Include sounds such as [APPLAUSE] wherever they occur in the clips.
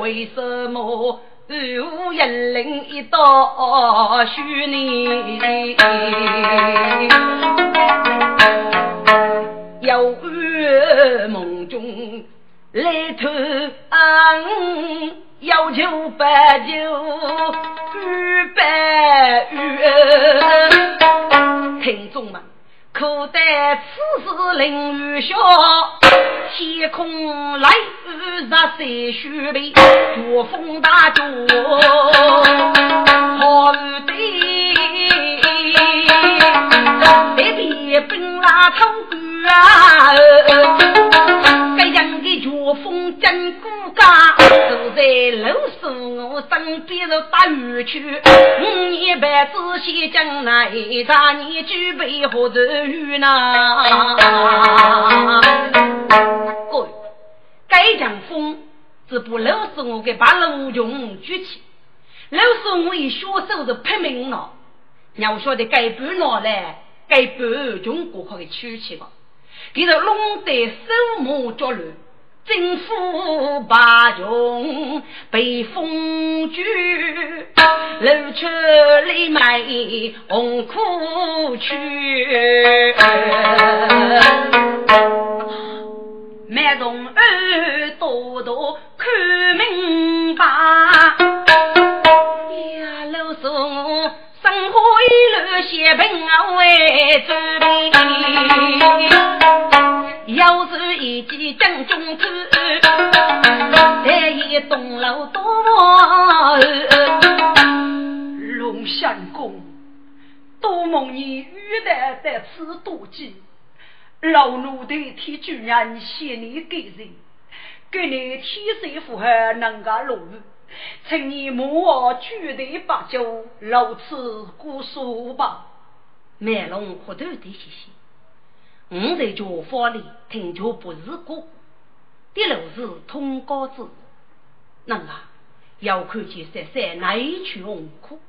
为什么无一人一道虚呢？有暗梦中来偷啊，要求白酒与白玉，听众们。可待此时凌雨下，天空来雨洒谁须备？刮风大作，好雨得，别别奔拉冲啊！在楼上我身边是打雨去。五年半仔细将那一大年举杯喝着雨呢。各位，该讲风，只不楼上我给把楼穷举起，楼上我一小手是拼命了。要晓得该半拿来，该半穷过可以取起吧。给他弄得手忙脚乱，政府把穷被封住，露出里卖红苦去，满从耳朵朵看明白，呀，老宋。生活一路血本啊为准备，要是一骑正中子，再一栋楼多。龙相公，多蒙你玉带在此多吉，老奴的替主人谢你给人，给你天水符合能个路。请你莫我举对把酒，如此过数吧。麦龙喝头的谢谢。我在家房里听着不是过，第六是通高子。那啊，要看见三三哪一去红苦？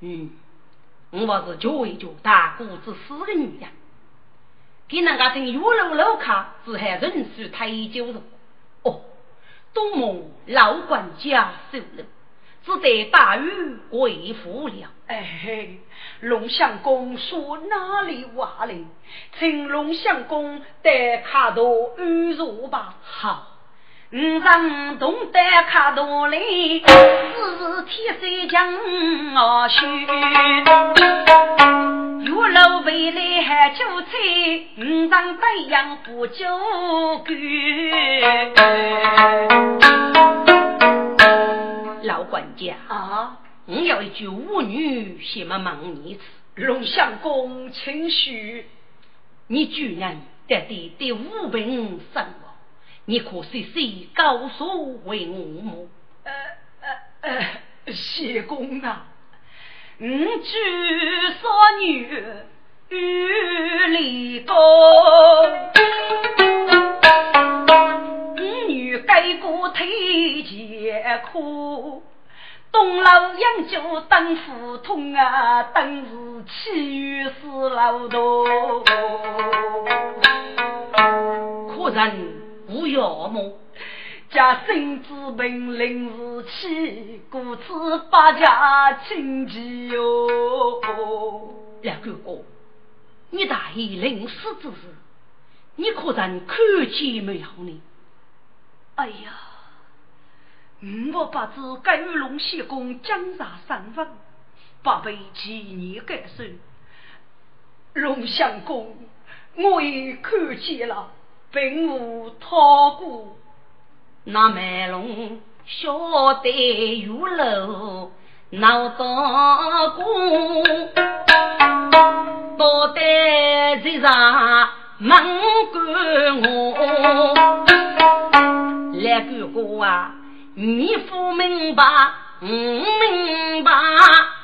嗯，我还是教一教大姑子四个女人，给那个听岳楼楼卡只还认识太久了。哦。东蒙老管家收了，只得大雨回府了。哎嘿，龙相公说哪里话嘞？请龙相公带卡多安坐吧。好。五上东得卡多来，四是天水将我修。月楼回来还酒菜，五上白杨不酒干。老管家啊，我有一句舞女，先么忙你一次。龙相公，请许，你居然得的第五品生活。你可细细告诉为我母？呃呃呃，谢公啊，五举少女与离高，五女改过推前苦，东楼养酒等福通啊，等是七月四老多，可人。不要么？家孙子本领是起，故此八家亲戚哟。两哥哥，你大爷临死之时，你可曾看见没有呢？哎呀，我不知该与龙仙公江杀身份，不被纪念改顺。龙相公，我也看见了。并无逃过，那麦龙晓得玉楼闹到过，到底在上门关我。来哥哥啊，你不明白，我明白，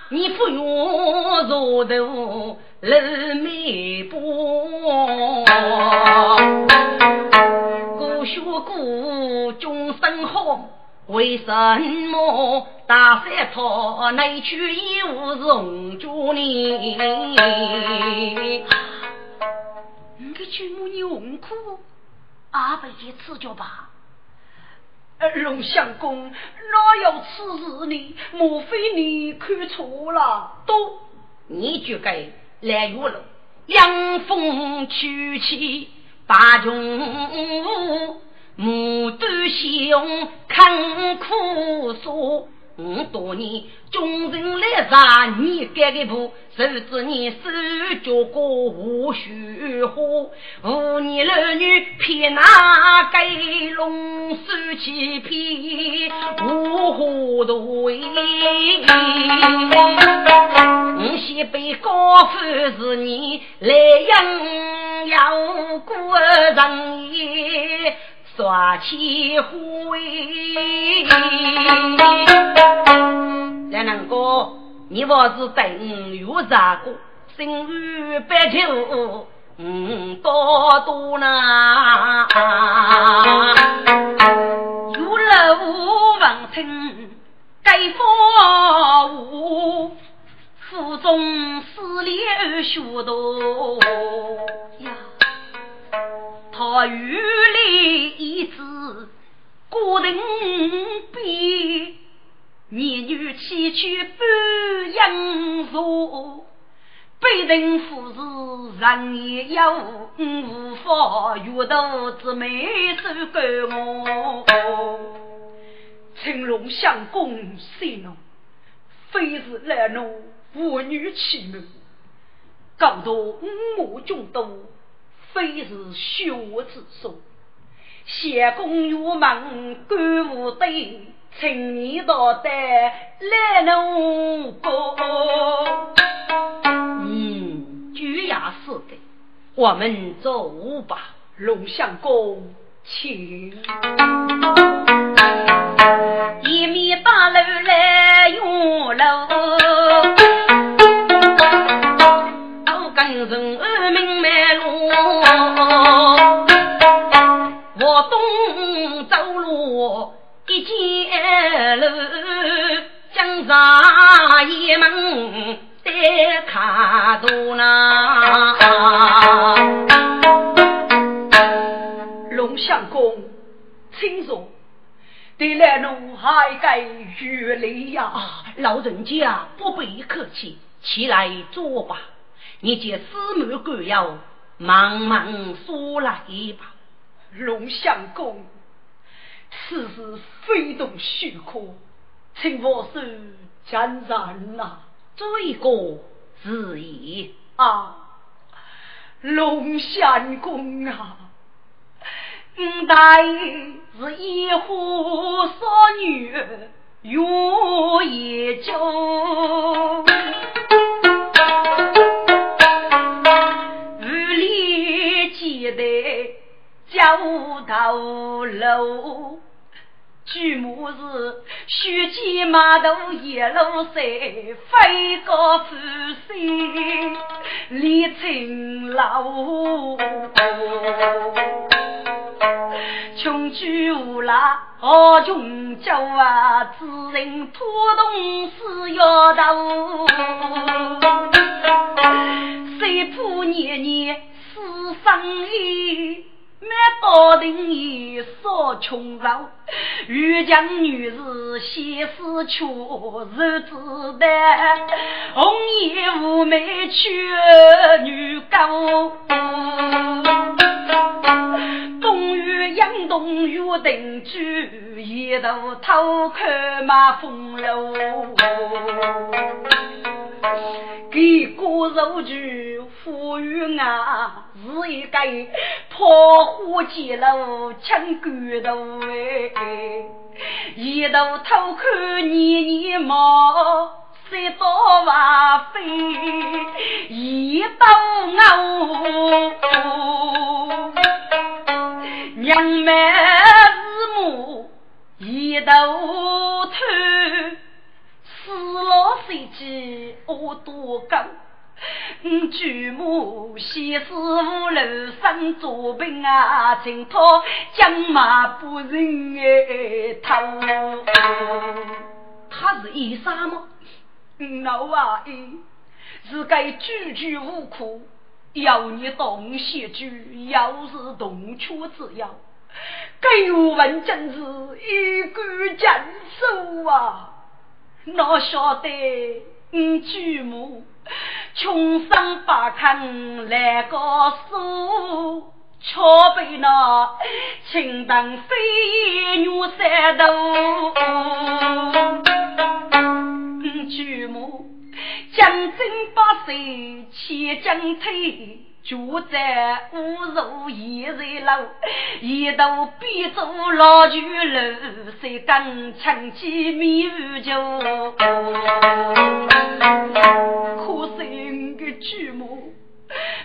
你不用坐头露眉波。故学故，终身好。为什么大山套内去一无容住你？你个舅母你红哭，阿伯去赐教吧。龙相公哪有此事呢？莫非你看错了？都，你就该来月楼，凉风吹起八重牡丹香看枯树，五多年众人来杀你改个步，受知你手脚过无虚花，五年儿女偏拿给龙手起骗，无花多为。我先被高夫是你来养，要过人也。耍起灰，两能哥，你我是等有啥个？心如白头，嗯，多多呢。有楼望听，盖房屋，府中四连学多呀。他雨里一枝孤灯边，年女崎岖半阳树，被人扶持人也有，无法阅读之美手感我。青龙相公息怒，非是来怒妇女欺门，高度五马中多。非是学之所，谢公玉门官无对，青年道德来奴过。嗯，就也是的，我们走吧。龙相公，请。一米大楼来用楼，都跟人二明门路。我东走路一间楼，江上一门在卡多呢。龙相公，请坐。对来奴还该越礼呀！老人家不必客气，起来坐吧。你见司马官要。忙忙说来吧，龙相公，此事非同小可，请我手将然呐。一个是也啊，龙相公啊，五代是一户少女有一酒。九头路，举目是须见马头一路山，飞高富山立青楼。穷居无赖好穷酒啊，只人拖动四摇头，谁怕年年。是生意，满道定也少穷劳，欲将女子先死却如子弹，红颜无美却女高。冬雨杨冬雨定居，一头偷看马风楼，给个肉具。富裕啊，是一个破火街路抢骨头哎，一头偷看年年毛。三刀瓦飞，一刀牛，嗯，祖母先是五楼上做兵啊，请他将马不认哎头，他是医生吗？老阿姨是该句句无苦，要你东西句，要是东缺之要，给我们真是一杆剑手啊！哪晓得你祖母穷山八坑来个书，却被那清当飞女三头。祖母将军八岁且将退，住在五如一人楼，一头逼走老酒楼，谁敢抢起米酒？可惜个祖母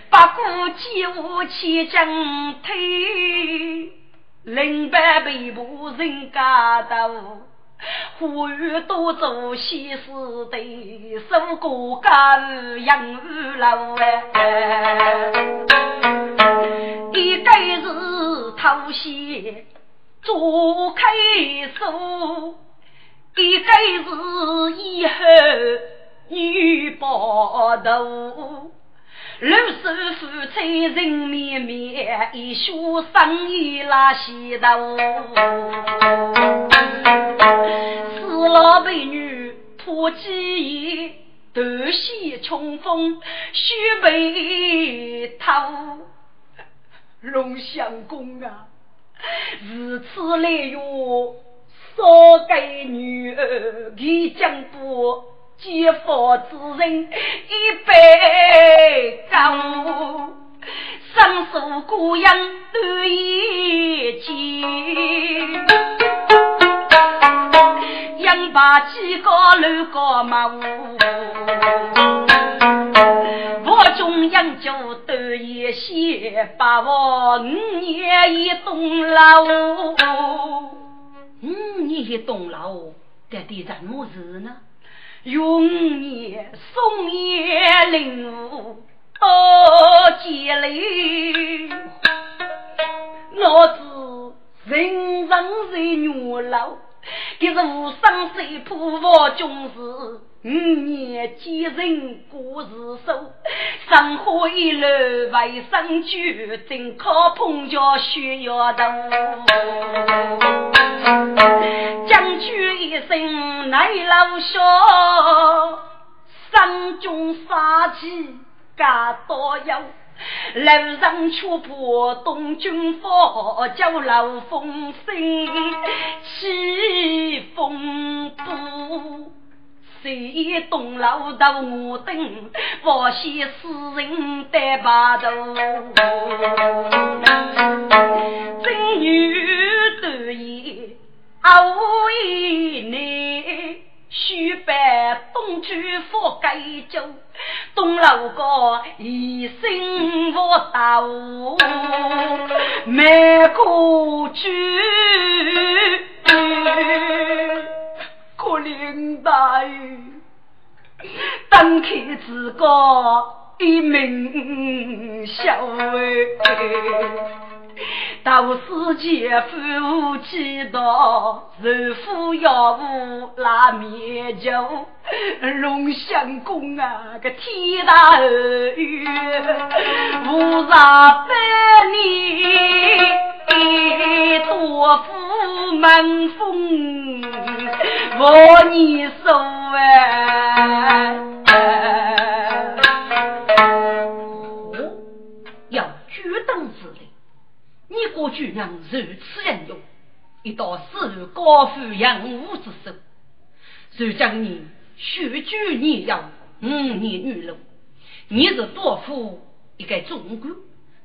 不顾几无起将退，领班被捕人家头。呼吁多做西施的，守过家务养儿老哎。一个是偷袭做开手，一个是以后女抱头。六叔夫妻人绵绵，一宿生意拉稀头。四老美女破记忆，断线冲锋须眉头。龙相公啊，如此来月，少给女儿给将不？结佛之人一杯干，生疏孤影断一截，养把几个六个母，我中养就得一些，把我五年一栋楼，五年一栋楼，这得什么事呢？永夜松叶林雾多结里，老子人人是月老，这是无上水普佛军事，五年几人过日寿，生活一路为生酒，正靠碰脚需要头。将军一生耐老小，山中杀气加多有。楼上却破东军火，叫老风声起风波。谁东楼到我等，我先死人得把头。正女得意。无以内，须拜东居府盖州，东楼阁一生我道，没过去，可怜大雨，当开自个一名小哎。都是姐夫祈祷，日夫要无拉面酒，龙相公啊个天大儿女，无上百年多福门风，我你受哎。国主娘如此英勇，一道是高富养武之手。如今你血举年幼，五年女老，你是多夫一个忠官，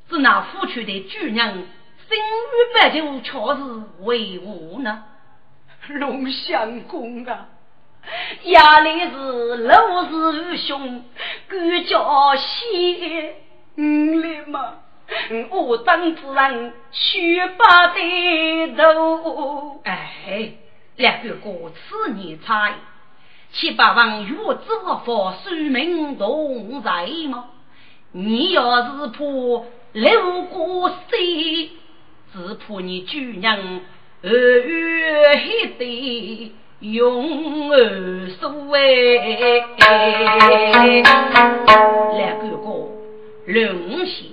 只拿夫婿的主人，心与白酒却是为何呢？龙相公啊，压力是老是兄，管教些你嘛，我当之人须把的头。哎，两个哥此年差，七八万月之法，寿命同在吗？你要是怕六过岁，只怕你主人。二月黑的永而苏哎，两个哥，龙喜，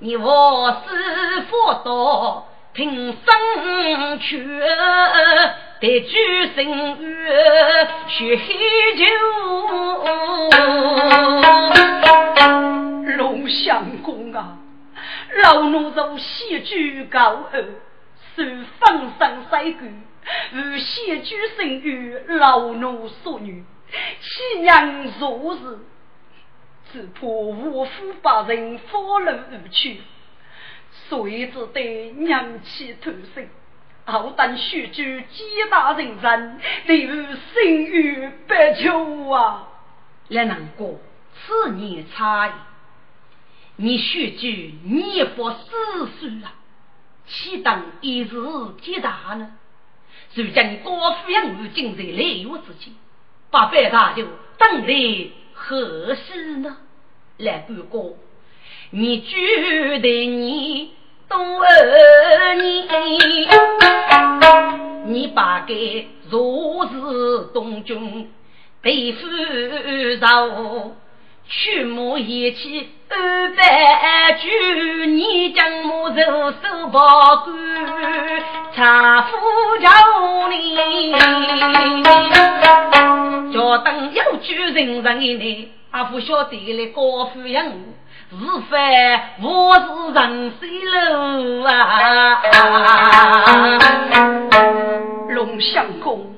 你我师傅多平生去，得举神月学酒，龙相公啊，老奴走西居高二。受封神三官，与先居生于老奴所女，岂娘如是，只怕无夫把人发了而去，所以只得娘妻投生。好等须知几大人人，例如生于白秋啊！来难过，此年差异，你须知年不四岁啊。岂等一日皆大呢？如今高夫养女竟在雷月之间，把白大就等来何事呢？来哥哥，你觉得你多年，你把给若是东君对付着。去母一起二百句，你将我肉手保管，查夫叫你，叫等有句人人呢，阿不晓得来高富养是非我是人水路啊！龙相公，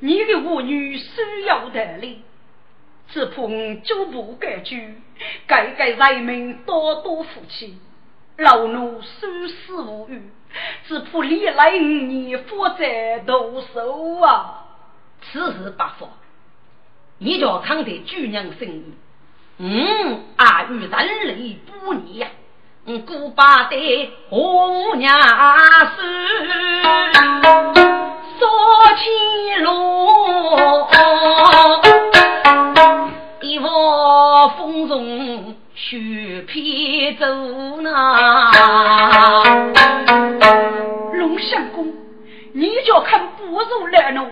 你的妇女需要得力。只怕脚步改句，改改人民多多福气。老奴虽死无语，只怕历来五年负债多手啊！此事不法，你叫康的主人生意，嗯，阿与人类不逆呀，嗯，古巴的红娘是中雪披走呢。龙相公，你就看不如来路，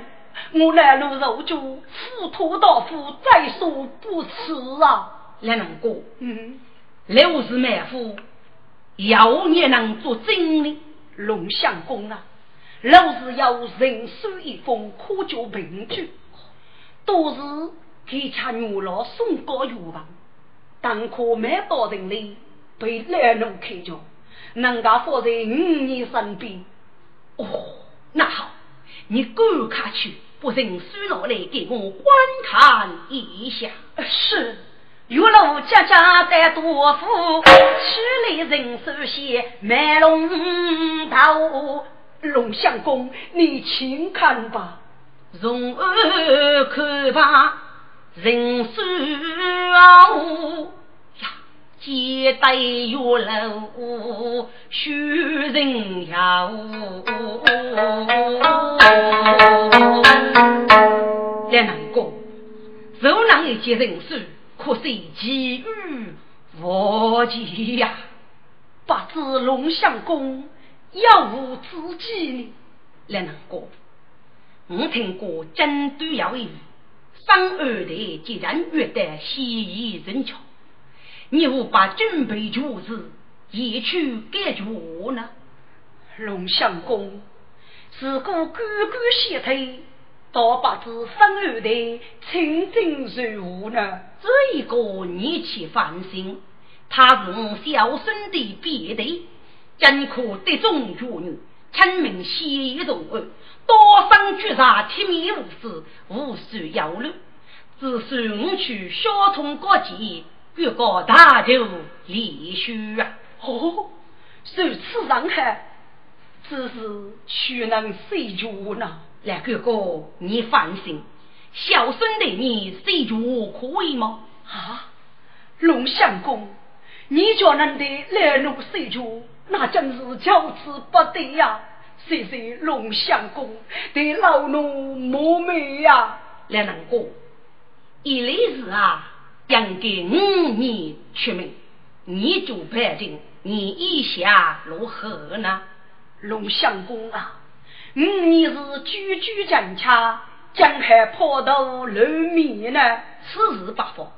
我来路肉就浮屠刀夫，再说不辞啊。来龙哥，嗯，来我是埋伏，要你能做真的。龙相公啊，老是要人书一封，可就凭据，都是。给恰牛老送高药房，当可买到人里被来奴开着，人家放在五年身边。哦，那好，你赶快去，不人书拿来给我观看一下。是，月老家家在多福，取来人手些卖龙头。龙相公，你请看吧，容儿看吧。人生啊，呀，接待月楼，许人呀，两难过，受难一件人事，可惜机遇无期呀。不知龙相公有无知己呢？两难过，我听过真都有一。当二代既然约得西夷人巧，你无把准备主子一去解决呢？龙相公，如果官官相退，倒不知生二代清净如何呢？这一个你去放心，他是我小孙的别的，真可得中妇女，亲民喜一动儿。多生绝杀，铁面无私，无需忧虑。只算我去小通过节，越过大头离去啊！哦，如此伤害，只是岂能谁住呢？来哥哥，你放心，小孙的你谁住可以吗？啊，龙相公，你叫人的来路谁住，那真是求之不得呀！谢谢龙相公对老奴莫美呀！来人哥，一来是啊。应给五年出名，你做判定，你意下如何呢？龙相公啊，五年是句句正洽，江海破头露面呢？此事不方，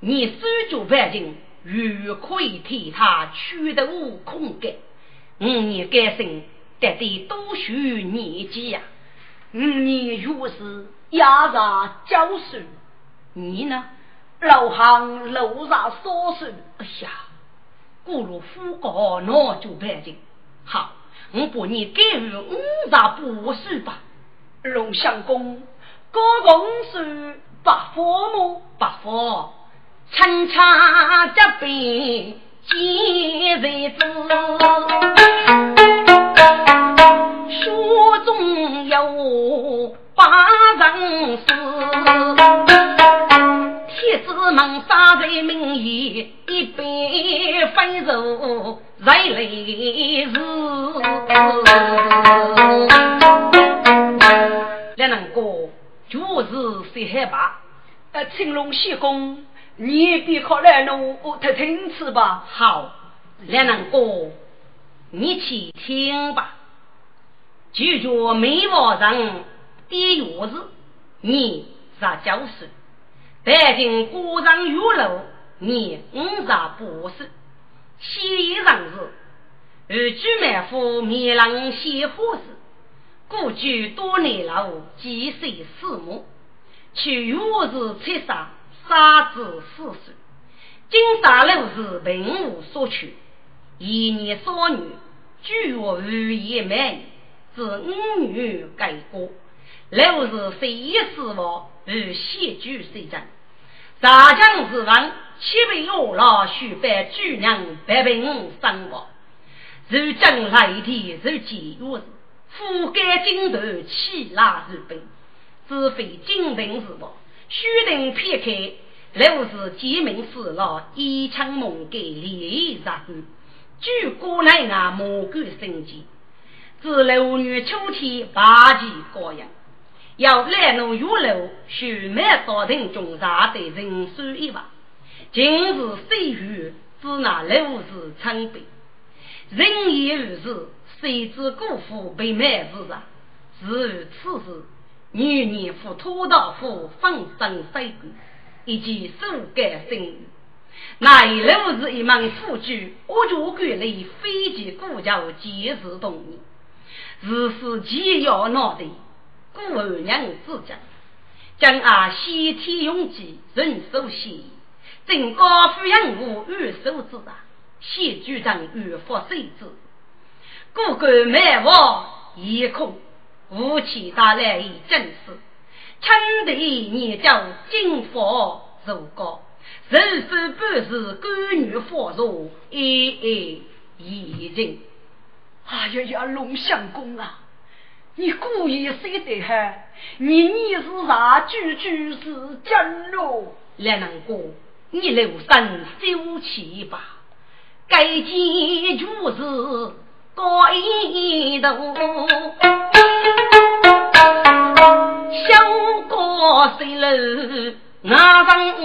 你手做判定，如可以替他取得悟空的五年改姓，得得多许年纪呀？五年如是，压上交岁，你呢？老行楼上烧水，哎呀，过了副高那就办紧。好，我把你给予五十不岁吧。龙相公，高公岁八佛么？八佛，春茶这杯几日子？书中有八人诗。铁子们杀在名义，一杯分手人类事。两人哥，就是谁害怕？呃，青龙西公，你别靠来弄，我听听次吧。好，两人哥，你去听吧。就着梅花人的钥匙，你咋教授？北京古上玉楼，你五十不是。西上是二居满府面郎写花事，故居多年老，几岁四母，去玉是七杀，杀子四岁。金沙楼是贫无所取，一年少女，居我日夜满，自五女改过。楼是非一死亡。而谢举虽战，大将之王，七位恶老须拜主娘百病身亡。如将来天，如今若是覆盖金头，气拉日本，自非金瓶之王。须等撇开，若是鸡鸣死了，一枪猛给利益杀。据古来啊，魔鬼生计，自六月秋天，八旗高扬。要来弄玉楼，须满朝廷中茶的人数一万。今日岁月，只拿楼市称辈。人言如是，谁知辜负被卖之人？是此时，女年赴土道府，风声水鬼，以及手干生。那楼是一门富居，我就管理飞机古桥，皆是同意。日是既要闹的。故二娘之家，将阿西天永吉人手写，正高富养我玉手之啊，谢局长玉佛水之，故官卖王夜空，武器带来一阵势，称得你叫金佛如高，人生不是官女佛如一一已经。哎呀呀，龙相公啊！你故意说的哈，你你是啥句句是真喽？来人哥，你留神休气吧。该件就是高一头，小过谁楼那房子。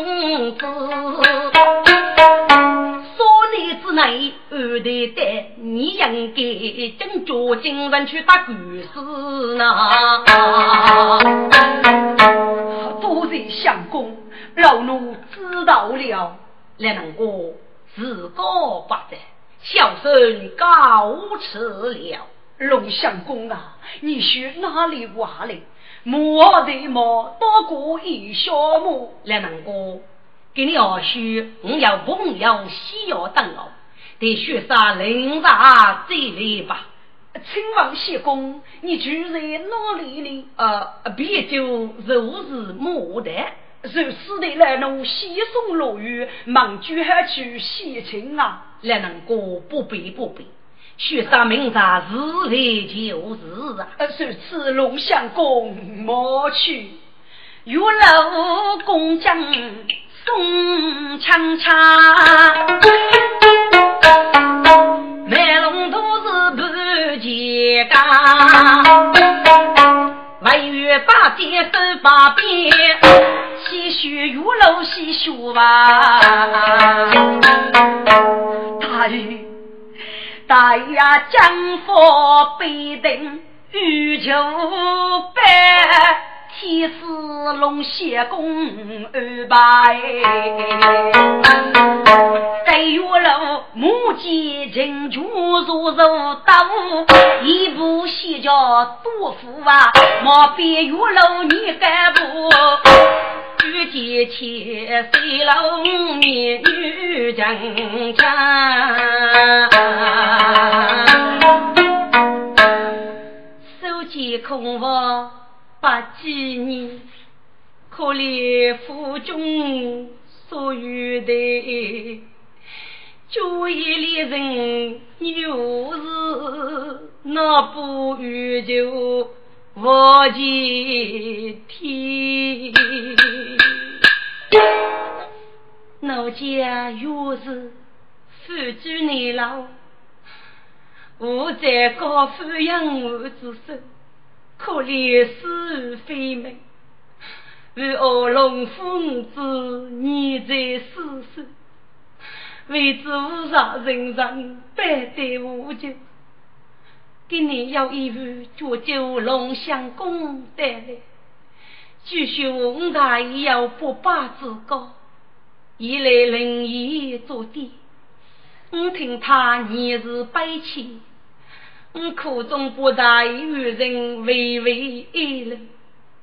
之内二代代，你应该真脚精神去打官司呢。多谢相公，老奴知道了。来人哥，自告发在，小孙告辞了。龙相公啊，你去哪里话来？莫的莫多过一小木。来人哥。给你二叔，我要朋友需要等我，得学上领上这里吧。亲王谢公，你住在哪里呢？呃，别就如是牡丹。如此的来弄西送落雨，忙举还去西情啊！来能过不必不必，学生明察是来就是啊！如此龙相公莫去，玉楼公将送枪枪，卖龙都是不结家。文月八点手把鞭，细雪玉楼细雪吧。大雨大呀，江风北登雨秋白。天师龙仙公安排，在月楼木剑金珠如如刀，一步西叫多福啊，莫比月楼你干部，举剑千岁龙面女正强，手剑空房。八几年，可怜府中所有的，就一里人又是那不遇就我见天，我家又是富主难老，我在高富养我之身。可怜是非美，为恶龙凤子你在世上，为知无上人人百代无救。今年要一碗煮酒龙相公带来，据说五大爷要八百之高，一来灵异做的，我听他年事悲戚。我苦中不大与人微微一冷，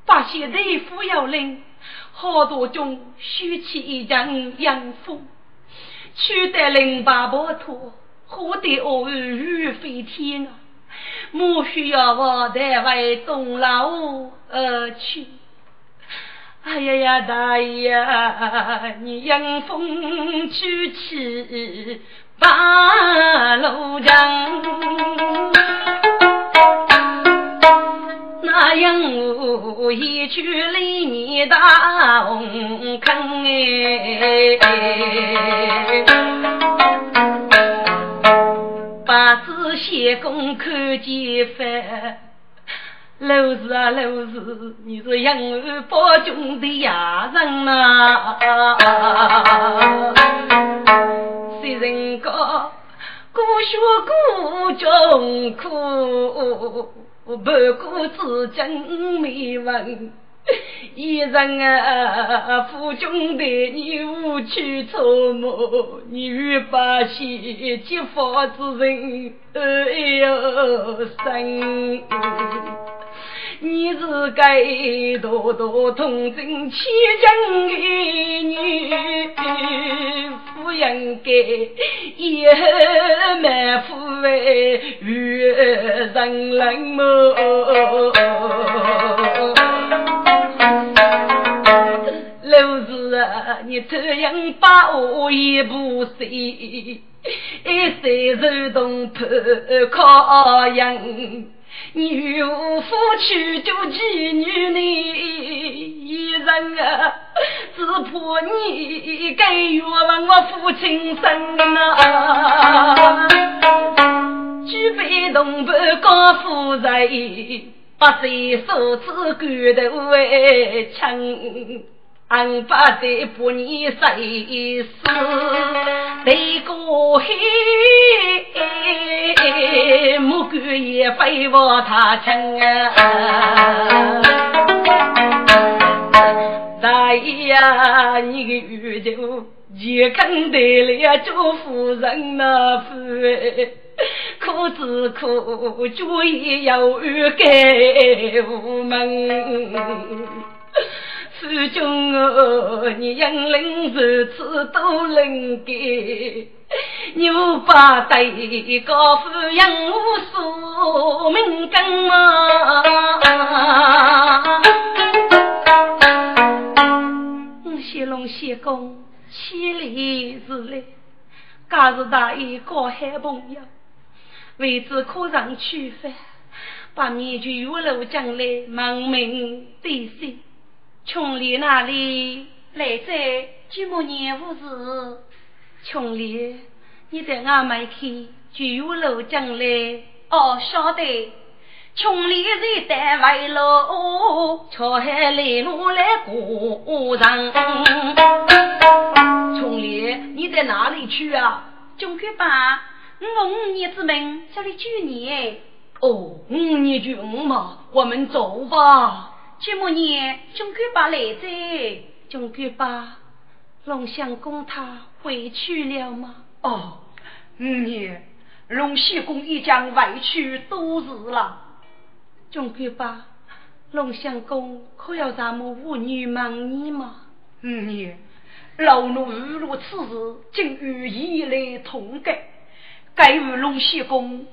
发现大夫要领，好多中虚起一阵阳风，取得零八波托，喝得恶雨飞天啊！莫需要我带外东老而去。哎呀呀，大爷，你迎风去起。八路江，那样我一去里你大红坑哎，八字仙公看见翻，老是啊老是，你是养儿保中的亚人呐。虽人高，孤学孤中苦，不过自尊没文。[LAUGHS] 一人啊，府中的你无去琢磨，你欲把气激发之人，哎呦生。你是该多多同情千金的女，夫应该以后满腹为与人冷漠。老子啊，你这样把我一步碎，一岁手动破靠养。你与我夫妻就妓女呢，一人啊，只怕你给冤枉我父亲生啊！举杯同伴高富人，八岁手指骨头为轻。俺把这不你谁死，得过黑，木棍也非我他亲啊！大爷呀，你个玉就也肯得了做夫人那夫，苦只苦，主意要给无门。夫君哦，你英灵如此都能给，你无法对高夫养我说明根嘛？龙仙公。千里之来，假是大爷高喊朋友，为之可上去饭，把面具月楼将来蒙名对信，穷里那里来在寂寞年无事，穷里你在俺们去聚月楼将来哦，晓得。穷里人单为路，巧海来路来过人。穷里，你在哪里去啊？中国吧，我五年之门这里住你。哦，五年住五嘛，我们走吧。这么年，中国吧来着。中国吧，龙相公他回去了吗？哦，五年，龙相公已将回去多日了。总归吧，龙相公可要咱们妇女忙你吗？五嗯，老奴遇了此事，竟与以来同感，该与龙相公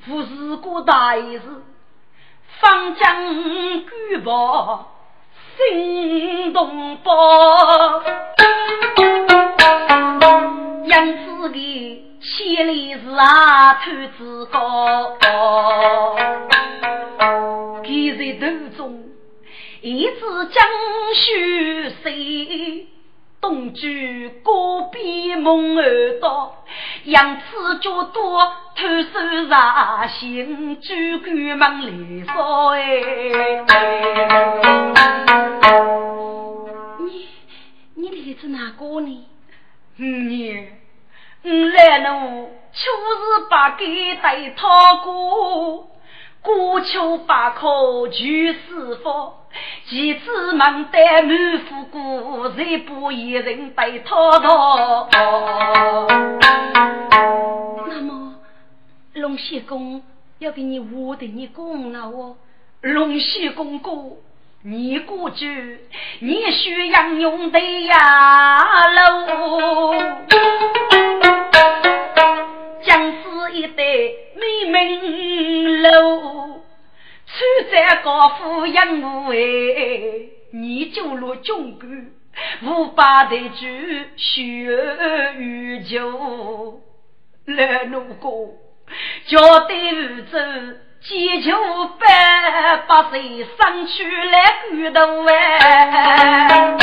负事过大事，方将举报心动报，杨子的千里是啊，头子高。一在途中，一支江水水，东居隔壁梦儿到，杨子脚多，偷手上行，酒馆门来烧哎。你你来自哪个呢？你我来路，秋日把给带他过。过秋八考全是福，几次忙得满腹过，再不一人被滔滔。那么，龙仙公要给你我的你功劳哦。龙仙公公，你过去，你需要用的呀喽。一代美名楼，穿在高富养母哎，你就落中官，五八的酒血与酒，来路过，交代无走，祈求百百岁生出来骨头哎，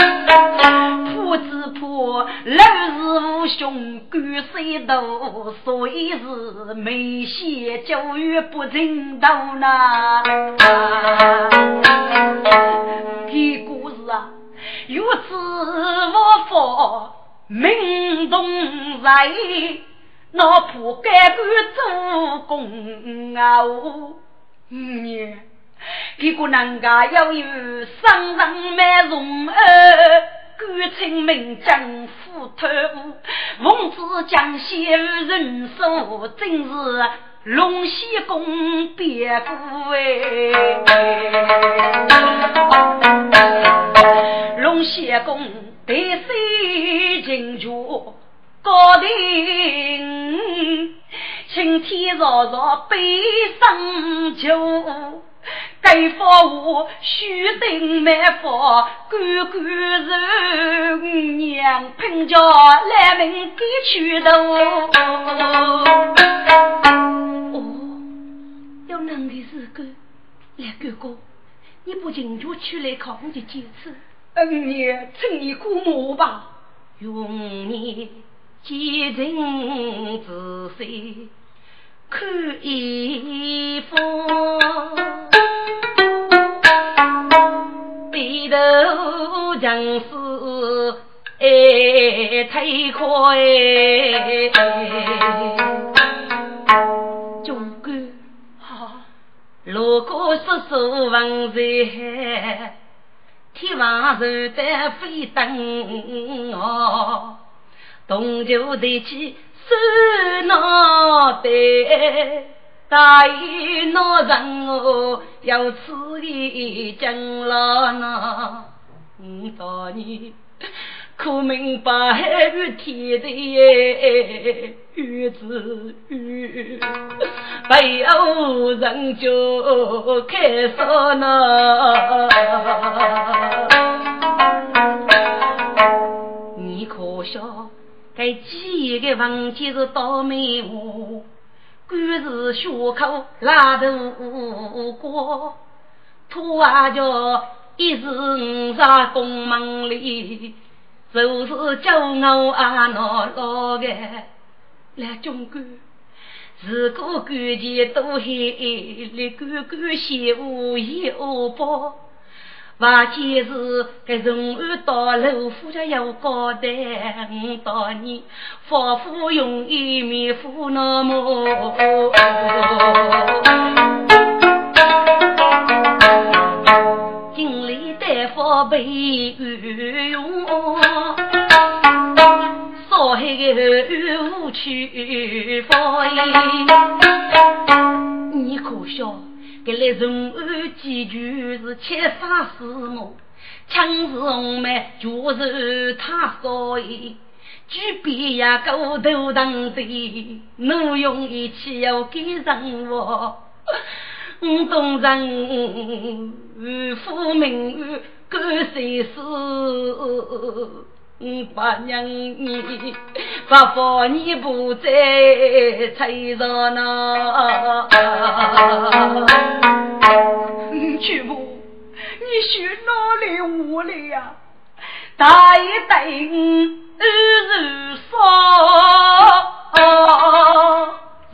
破子破，老是无兄干水多，所以是没些教育不成道呢。这故事啊，有此无法名动在。那破该干做工啊！五年，一个人家要有生人满容儿，感情名将虎头，奉旨将先人手，真是龙戏公别过哎！龙戏公得水进去。高亭，青天绕绕悲伤酒，该发我须定没发，干干人娘拼着来命给去头。哦，要能的是个，来哥哥，你不进就出来考我的几次？嗯，你请你过目吧，用你。几人仔细看衣服，背头将士哎太快，中官好，如果说说王在天王寿在飞登哦。东就得起手脑袋，大意那人哦，要此一将老那，五大年可明白与天地与子与，背后人就开说呢。该几个房间是倒霉屋，官是血口拉头过，土啊叫一时五杀宫门里，就是骄傲啊恼老个来中国。自古关前多海，立关关险无有报。万件事，该从安到楼，夫家有交代。五到年，仿佛用一面斧那么。经历大夫被御用。少海个无去方你可笑，这来人安几句是七杀四魔，枪是红梅，就是他所以，举鞭呀狗头当的，怒用一气要给人我，我东人父名干谁事？八娘，你不放你不在车上呢？去不？你去哪里屋里呀？大一等二日烧，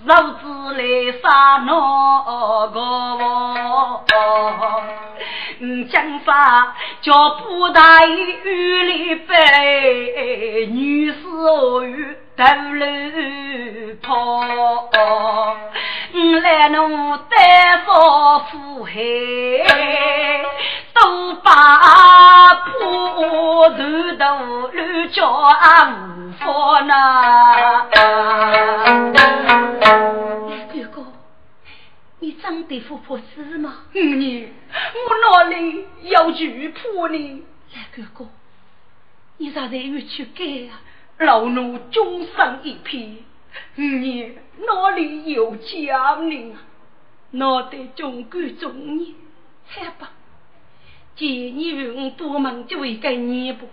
老子来杀哪个？讲法叫不大雨里飞，女士我与头路跑，来侬单少富海，都把破头头乱叫啊无法呢。你长得富婆是吗？你我哪里有惧怕呢？来哥哥，你咋在又去改啊？老奴终生一片，你哪里有家呢？脑袋中干中年，还吧，既你与我多忙，就会给你不？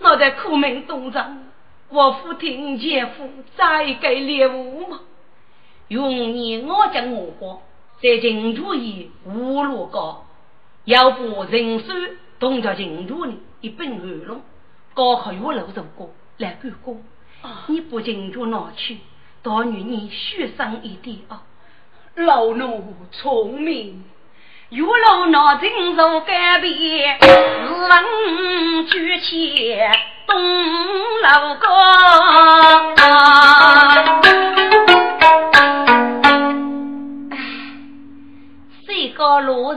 脑袋苦命东张，我父听前夫再给猎物吗？用你我讲我国，在秦主以无路高，要不人手同着秦主呢，一本二龙，高考有楼走过来干过，你不进主哪去？到女你学生一点啊！老奴聪明，有路那进入改变，自问举起东楼高。高罗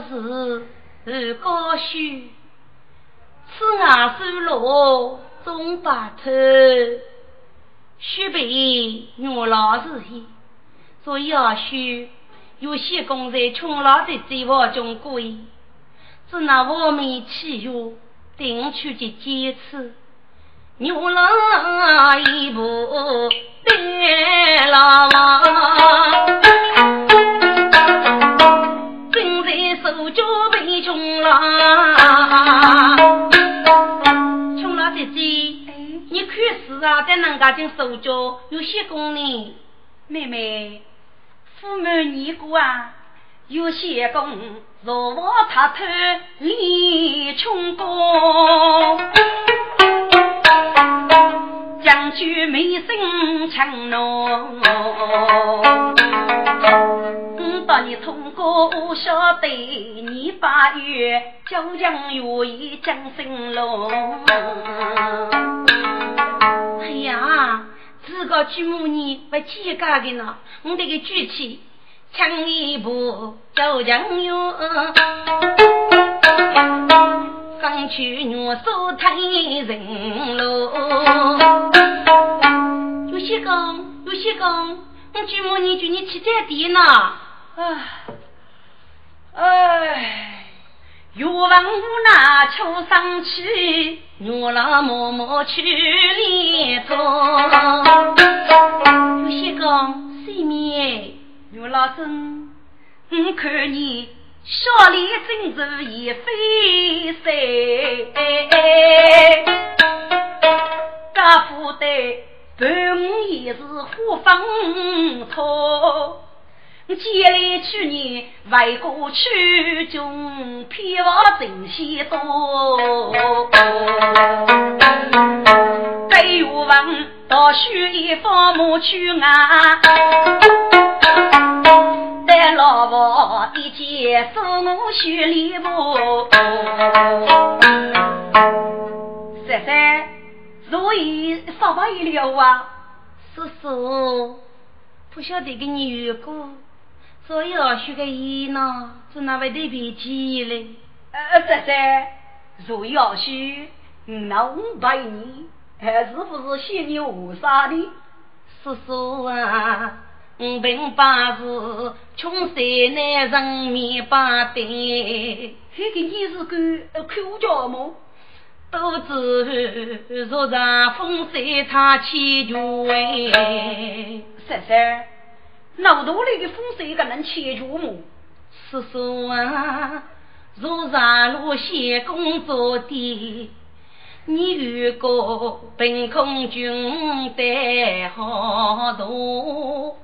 是高修，此外收罗中白头，须备牛老子衣。所以要修有些工在穷老的嘴巴中归，只拿我们汽油定去的坚持，牛郎一步带啊，在人家的手脚有些功呢。妹妹，父母年过啊，有些功，若我他偷李穷功，将军没声强侬。把你通过晓得，你八月九江愿意江生龙。哎呀，自个举母你不起家的呢，我得给举起，抢一步走江远，刚去我手抬人喽。有些工，有些工，我举母你举你起点地呢。唉，唉，岳王无奈秋生气，牛郎默默去连中。有些讲谁面？岳老真，我看你小脸真是也非谁？家父的伴我也是虎风错。借来去年为国去中，偏我真些多。该有王到许一方母去啊，待老婆一见是我许礼物。三三，如意发不了啊，叔叔，不晓得给你约过。所以老许个意呢，是那位的脾气嘞。呃，三三，若要许，那五百年，还是不是嫌你无啥的？叔叔啊，五平八字，穷山难人面八担。那个你是个口角么？都知若让风水差千哎，三三。老多里的风水个能切住么？叔叔啊，若上路先工作的，你如果凭空军得好多，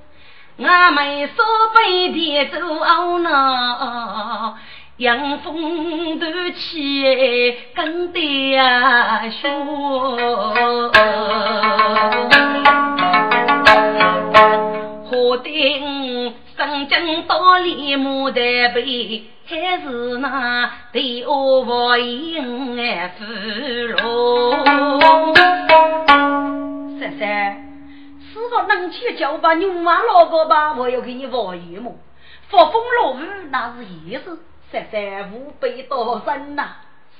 俺们说背的走呢，迎风头起更得说。[LAUGHS] 我定生京到里牡丹背，还是那对我无应哎芙蓉。三三，是个能去叫把牛马老婆吧？我要给你望一目。发风落雨那是意思。三三五百多人呐，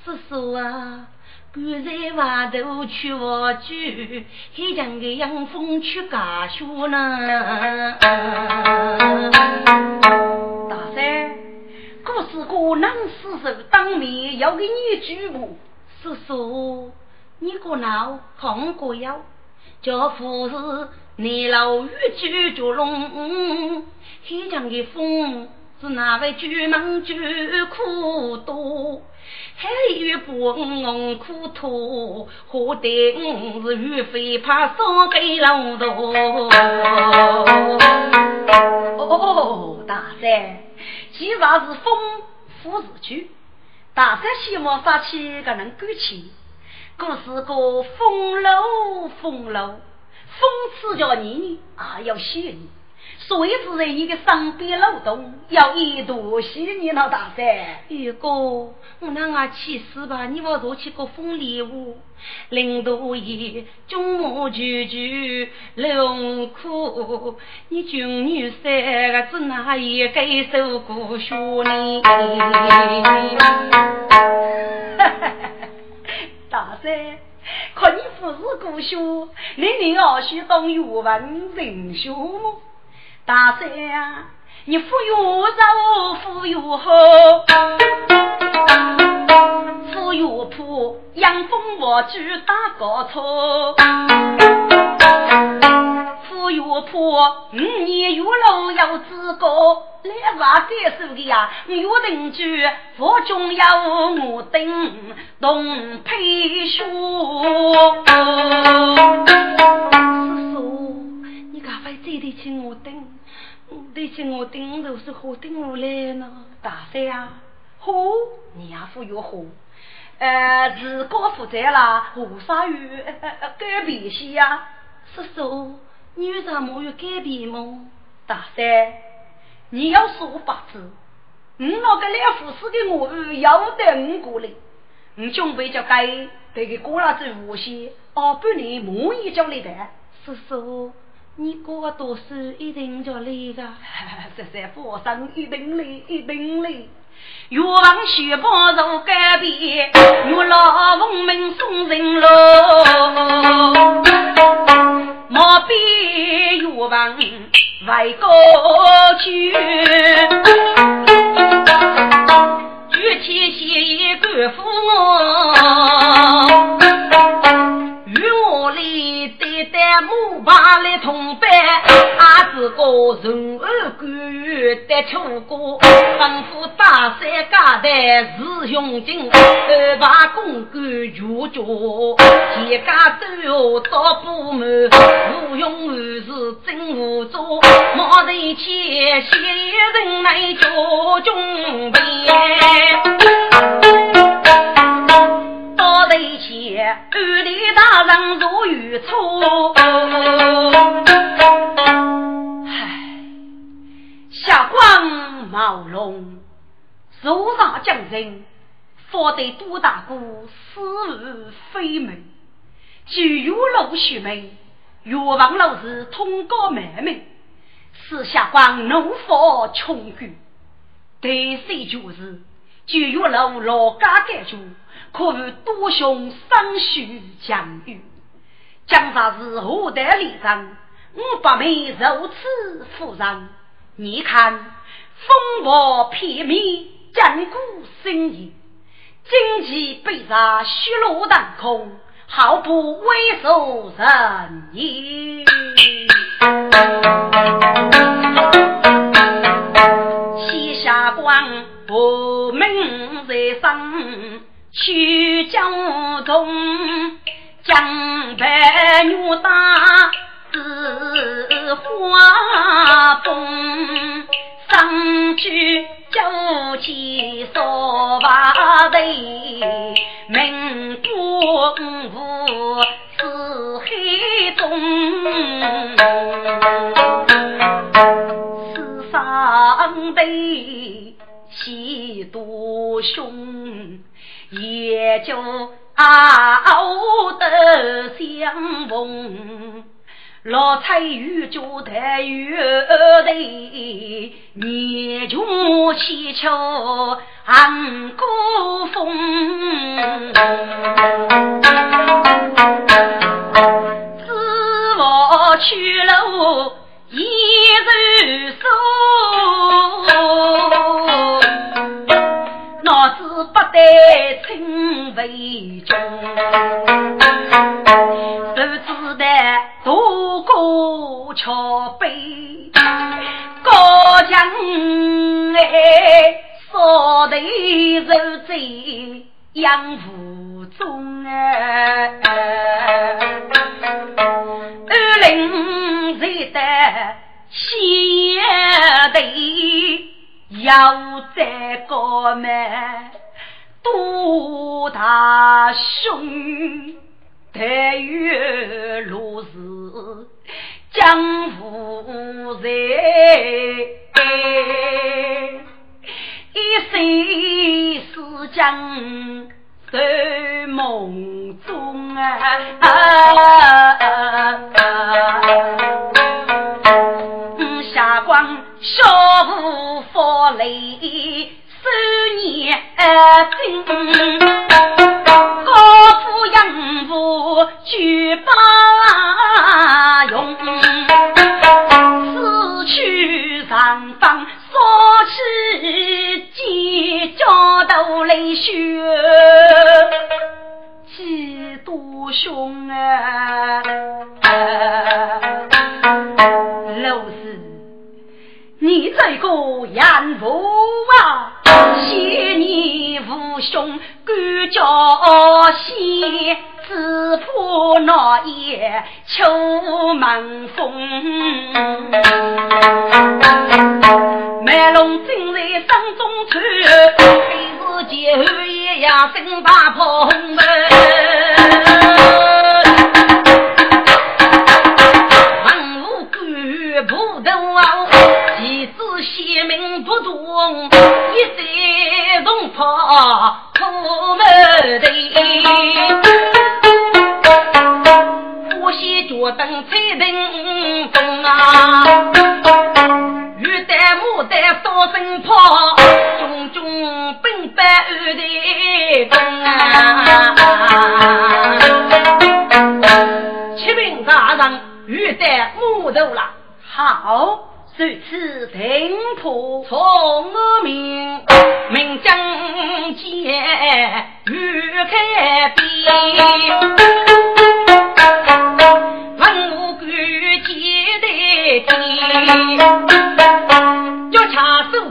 叔叔啊。赶在外头去挖酒，还将个养蜂去干学呢。大三，可是个男死手当面要给你举步。叔叔，你个闹看过哟？叫夫是你老与酒酒龙，还将个风是哪位酒门酒苦多？海有不红苦土，何得我是岳飞怕烧给老多。哦，大山，既然是风，富是去。大山希望发起个能够起，可是个风楼风楼，风刺叫你啊要谢你。所以是在你的身边漏洞，要一度洗你老大山。玉哥，我那俺去死吧！你我做起个风礼物，领导爷中马句句冷苦，你军女 [LAUGHS] 三个子哪也该受过学呢？大山，可你不是故学，你你要去当语文人学么？大山呀，你富有肉，富有好，富有坡，养蜂我去打高草，富有坡，五年有路有资格，来话该说的呀，有邻居，我中要我等东配书。叔叔，你赶快再得请我等。得起我顶头是何顶我来呢？大山啊，好，你也富有好。呃，自个负责了，何啥有改变些呀？叔叔，你有啥么有改变吗？大山，你要说法子，你那个两副死的我要得五过来，你准备叫该这个过了这无锡，二半年满一叫来的。叔叔。你哥读书一定就累个，[LAUGHS] 这些佛生一定累，一定来。愿望雪宝如改变，月老奉命送人路，莫比月王为高举，举起写个父与我。来对待。木把来同伴，阿子哥人儿官员得出过，吩咐大山家代是用尽，二把公干如家，全家都要到不满，无用无事真无助，冒得一切闲人来叫中边。头前，安里大人如雨初。唉，下官毛龙，手上将人，方得多大哥死而非门，具有老许门，岳王老是通高门门，使下官怒发穷举，对谁就是具有老老家盖住。可谓多兄生须将遇，江上是何代立人？我不美如此夫人。你看风波片面，坚固森严，旌旗背上血落当空，毫不畏缩人也。七下关不名在身。去江东，江白女打是花风，上去酒旗扫把头，名不无是海中，世上的喜多凶。也就熬得相逢，老菜鱼就太鱼的，年穷气秋寒孤风，自我去了一日收。不得称为君，手指的渡过桥碑，高墙哎，扫头如在养父中哎，二零在的先头。要在高门多大凶，待遇落日江湖在，一生是将在梦中啊。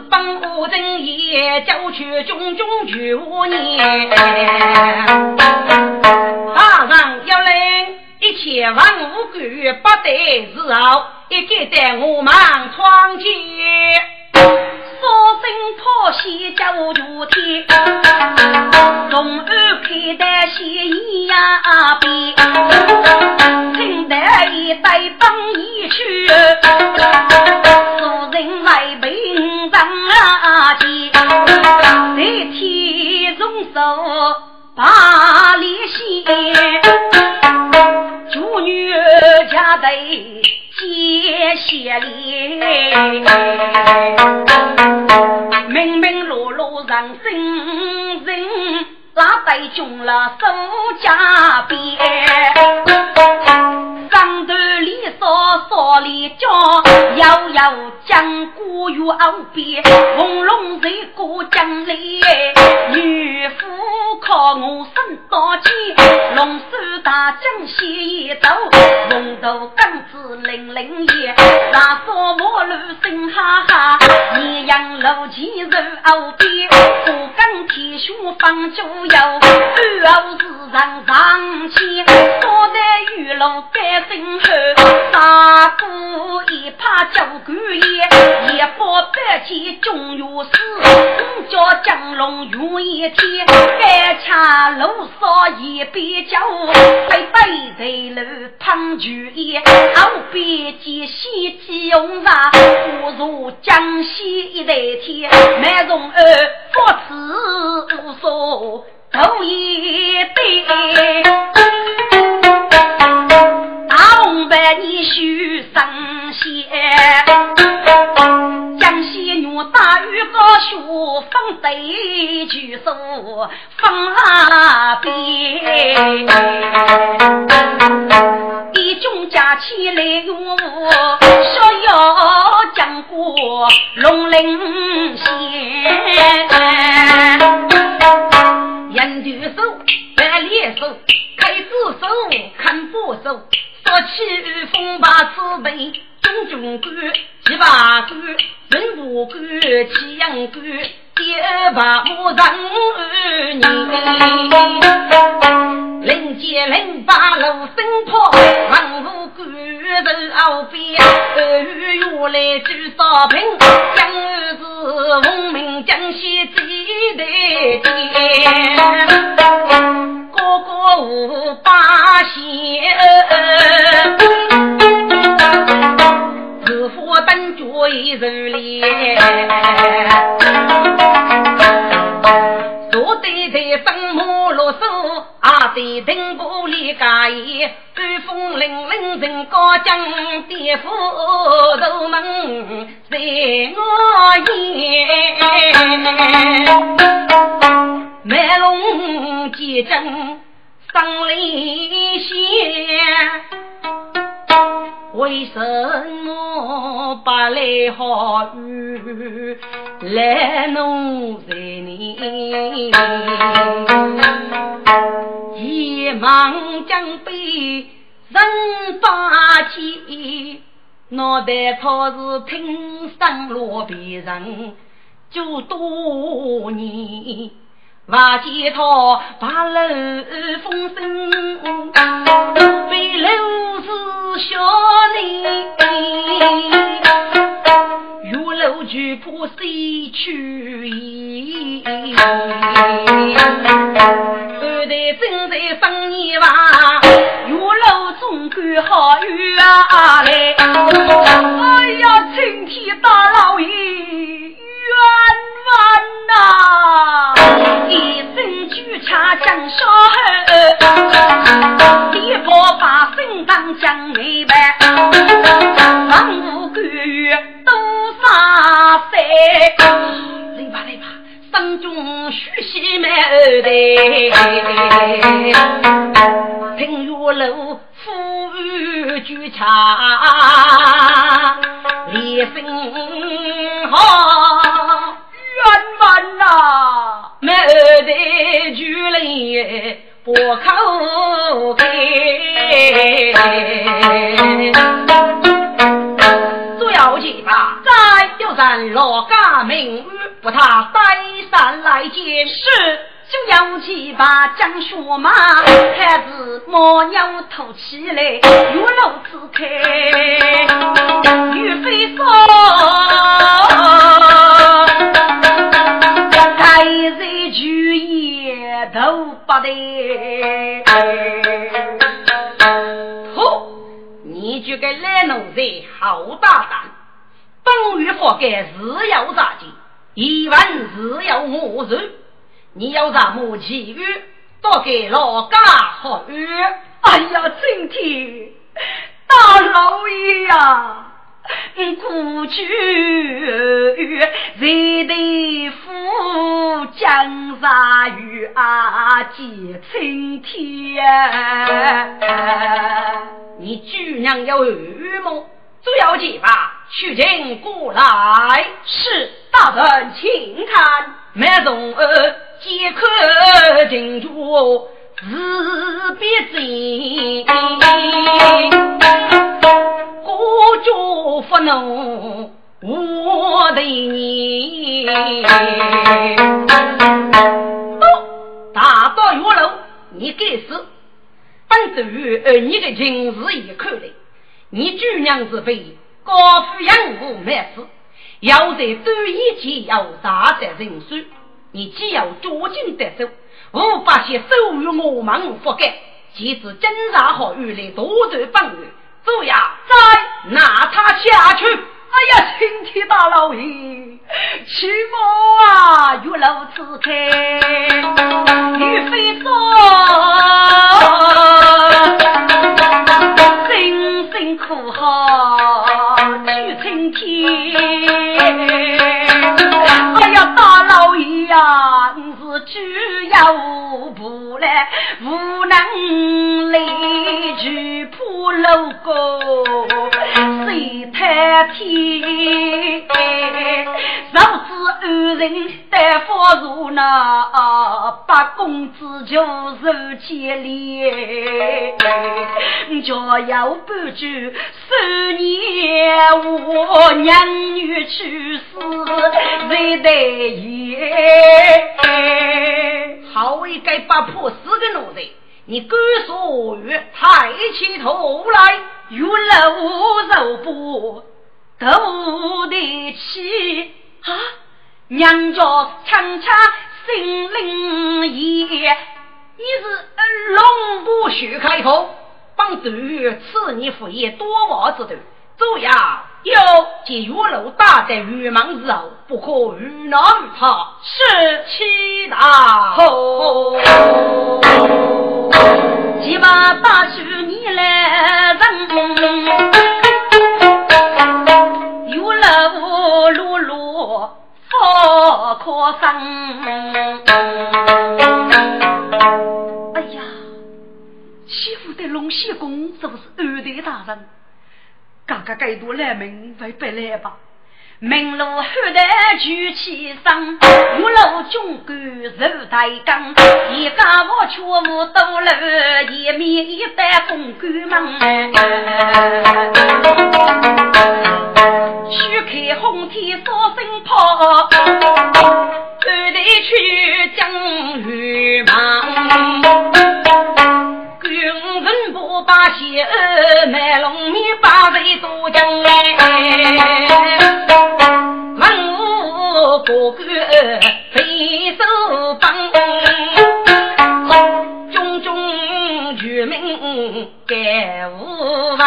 帮我正业，就去种种九年。大人要领一千万五官，不得自傲，一个在我们闯进。说声破鞋叫如天，龙儿佩戴鞋一呀边，听得一带帮一去，手把脸线，祝女家得。接血脸，明明落落人生人，拉带中了手家鞭，说说里叫，遥遥江古月后边，红龙在过江里，女夫靠我身刀剑，龙首大将先一走，龙头刚子零零一，大说我路声哈哈，艳阳楼前入后边，不敢铁血放猪油，二后是人上前，玉龙盖身后，大哥一怕叫官爷，一把白剑中药师，五叫江龙用一天，该掐路少一杯酒，飞飞在路烫酒烟，后边见西鸡用茶，不如江西一代天，满容儿不辞无所头一杯，江西女大雨高雪，风对举手风啊边，一众家起来哟，逍遥江过龙陵县，人举手，白脸手，开子手，看不手，说起风把慈悲。中军官，七八官，文武官，七阳官，第二把五人二年，零七零八路生破，文武官人后边，二月来聚少平，江儿是文明江西几代天，个个无八仙。师傅等脚一手练，坐对在生马路手，阿对灯玻璃盖衣，寒风凛凛人高将，颠覆头门在我眼，卖龙结阵生里线。为什么不来好雨来弄在你？一忙将被人把起，脑袋草是听声落别人就多年。瓦见他八楼风声，楼举破西去。二代正在生年娃，玉楼总管好运啊来。哎呀，青天大老爷冤枉呐！一声巨叉将小后，一把把心当将明白，王五官都杀谁？来吧来吧，山中须西满二听玉楼富裕巨叉，连声好。冤枉呐！没得巨人不口开。咱老家名誉，不他带上来见。是。就要去把江雪马，还是猫鸟吐起来，月楼子开，雨飞霜，开在菊叶头不得。你就该来奴才好大胆本欲发给自由大姐一般自由我随你要什么其余都给老家好哎呀今天大老爷呀嗯苦去谁的福江山雨啊，接青天。你居娘有预谋，就要去吧，取经过来。是大人，请看，梅中儿。皆可进住，自别尽。国主不能我的你。都大道月楼，你该死！本周儿你的情事也看来，你主娘之妃高富养无没事，要在短一前要大在人手。你既要捉襟得手，无法些收于我们覆盖，即使侦查好玉来夺夺本月，主要再拿他下去。哎呀，青天大老爷，起码啊，月楼之开，玉飞霜，辛辛苦好去青天。哎呀，大老爷呀，你是只要不来，无能力去破楼沟，谁太天？若知二人得佛如那，八公子就受千里，就要不住十年我娘女去世，谁得也？好一个八婆死个奴才！你敢说与抬起头来，与楼肉不斗得起啊！娘家常常心灵也，你是龙不许开口，帮主赐你父业多王之头，主要。有见月楼打在玉门之后，不可与难与他，是起大吼。几把大树你来人，月楼落落好可生。哎呀，媳妇的龙仙公是不是二代大人？大家该多来明为不来吧？明路后台举起身，五路军官如大钢，一家我全部都来，一面一带公官们。须开红天扫声炮，后台去将玉忙。军人不把血，卖农民把人多将。我个肥手棒，众众愚民皆无闻。